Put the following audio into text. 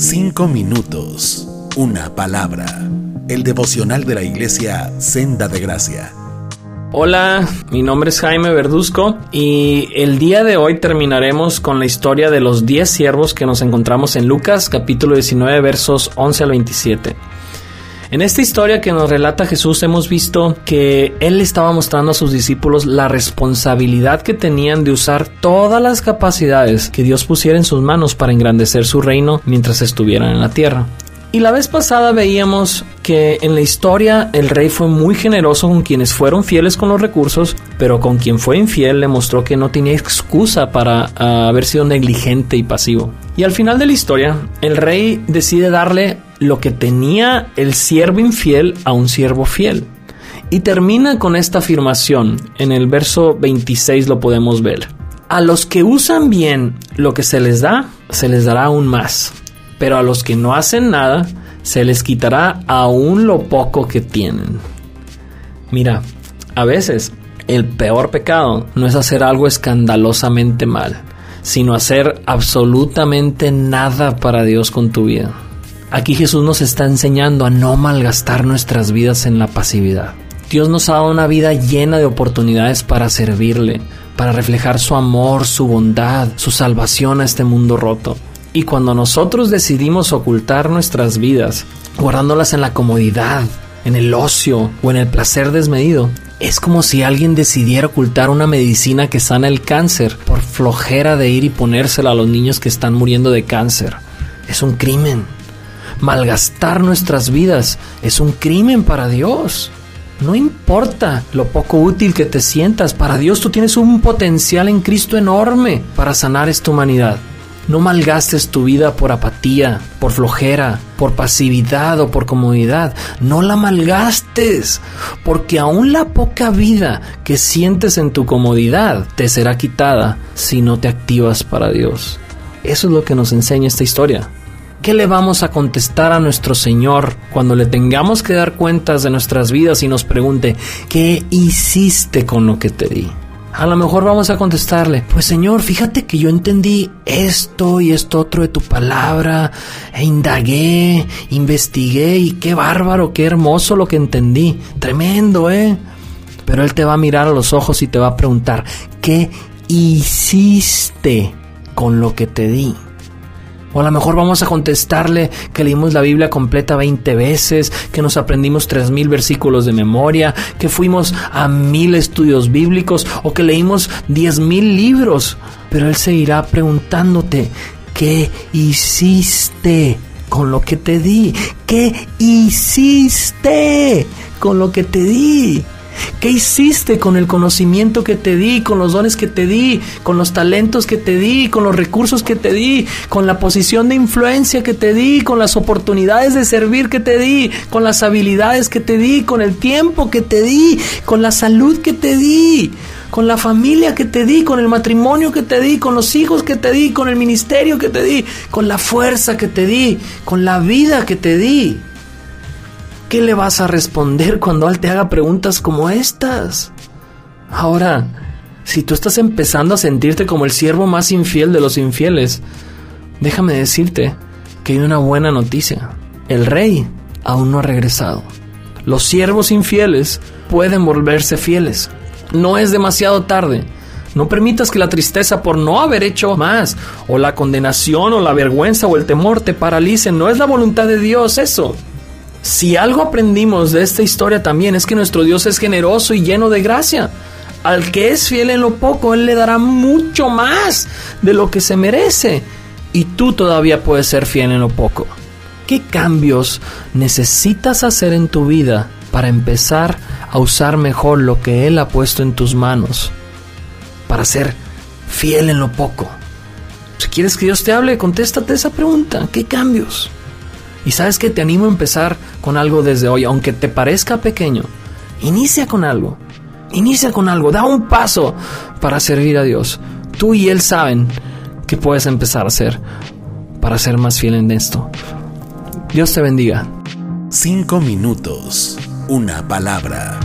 Cinco minutos, una palabra. El devocional de la iglesia Senda de Gracia. Hola, mi nombre es Jaime Verduzco y el día de hoy terminaremos con la historia de los 10 siervos que nos encontramos en Lucas capítulo 19 versos 11 al 27. En esta historia que nos relata Jesús hemos visto que Él estaba mostrando a sus discípulos la responsabilidad que tenían de usar todas las capacidades que Dios pusiera en sus manos para engrandecer su reino mientras estuvieran en la tierra. Y la vez pasada veíamos que en la historia el rey fue muy generoso con quienes fueron fieles con los recursos, pero con quien fue infiel le mostró que no tenía excusa para uh, haber sido negligente y pasivo. Y al final de la historia, el rey decide darle lo que tenía el siervo infiel a un siervo fiel. Y termina con esta afirmación. En el verso 26 lo podemos ver. A los que usan bien lo que se les da, se les dará aún más pero a los que no hacen nada, se les quitará aún lo poco que tienen. Mira, a veces el peor pecado no es hacer algo escandalosamente mal, sino hacer absolutamente nada para Dios con tu vida. Aquí Jesús nos está enseñando a no malgastar nuestras vidas en la pasividad. Dios nos ha dado una vida llena de oportunidades para servirle, para reflejar su amor, su bondad, su salvación a este mundo roto. Y cuando nosotros decidimos ocultar nuestras vidas, guardándolas en la comodidad, en el ocio o en el placer desmedido, es como si alguien decidiera ocultar una medicina que sana el cáncer por flojera de ir y ponérsela a los niños que están muriendo de cáncer. Es un crimen. Malgastar nuestras vidas es un crimen para Dios. No importa lo poco útil que te sientas, para Dios tú tienes un potencial en Cristo enorme para sanar esta humanidad. No malgastes tu vida por apatía, por flojera, por pasividad o por comodidad. No la malgastes, porque aún la poca vida que sientes en tu comodidad te será quitada si no te activas para Dios. Eso es lo que nos enseña esta historia. ¿Qué le vamos a contestar a nuestro Señor cuando le tengamos que dar cuentas de nuestras vidas y nos pregunte, ¿qué hiciste con lo que te di? A lo mejor vamos a contestarle, pues Señor, fíjate que yo entendí esto y esto otro de tu palabra, e indagué, investigué y qué bárbaro, qué hermoso lo que entendí. Tremendo, ¿eh? Pero Él te va a mirar a los ojos y te va a preguntar, ¿qué hiciste con lo que te di? O a lo mejor vamos a contestarle que leímos la Biblia completa 20 veces, que nos aprendimos 3.000 versículos de memoria, que fuimos a mil estudios bíblicos o que leímos 10.000 libros. Pero Él seguirá preguntándote, ¿qué hiciste con lo que te di? ¿Qué hiciste con lo que te di? ¿Qué hiciste con el conocimiento que te di, con los dones que te di, con los talentos que te di, con los recursos que te di, con la posición de influencia que te di, con las oportunidades de servir que te di, con las habilidades que te di, con el tiempo que te di, con la salud que te di? con la familia que te di, con el matrimonio que te di, con los hijos que te di, con el ministerio que te di, con la fuerza que te di, con la vida que te di. ¿Qué le vas a responder cuando Él te haga preguntas como estas? Ahora, si tú estás empezando a sentirte como el siervo más infiel de los infieles, déjame decirte que hay una buena noticia. El rey aún no ha regresado. Los siervos infieles pueden volverse fieles. No es demasiado tarde. No permitas que la tristeza por no haber hecho más, o la condenación, o la vergüenza, o el temor te paralicen. No es la voluntad de Dios eso. Si algo aprendimos de esta historia también es que nuestro Dios es generoso y lleno de gracia. Al que es fiel en lo poco, Él le dará mucho más de lo que se merece. Y tú todavía puedes ser fiel en lo poco. ¿Qué cambios necesitas hacer en tu vida para empezar a usar mejor lo que Él ha puesto en tus manos? Para ser fiel en lo poco. Si quieres que Dios te hable, contéstate esa pregunta. ¿Qué cambios? Y sabes que te animo a empezar con algo desde hoy, aunque te parezca pequeño. Inicia con algo. Inicia con algo. Da un paso para servir a Dios. Tú y Él saben que puedes empezar a hacer para ser más fiel en esto. Dios te bendiga. Cinco minutos. Una palabra.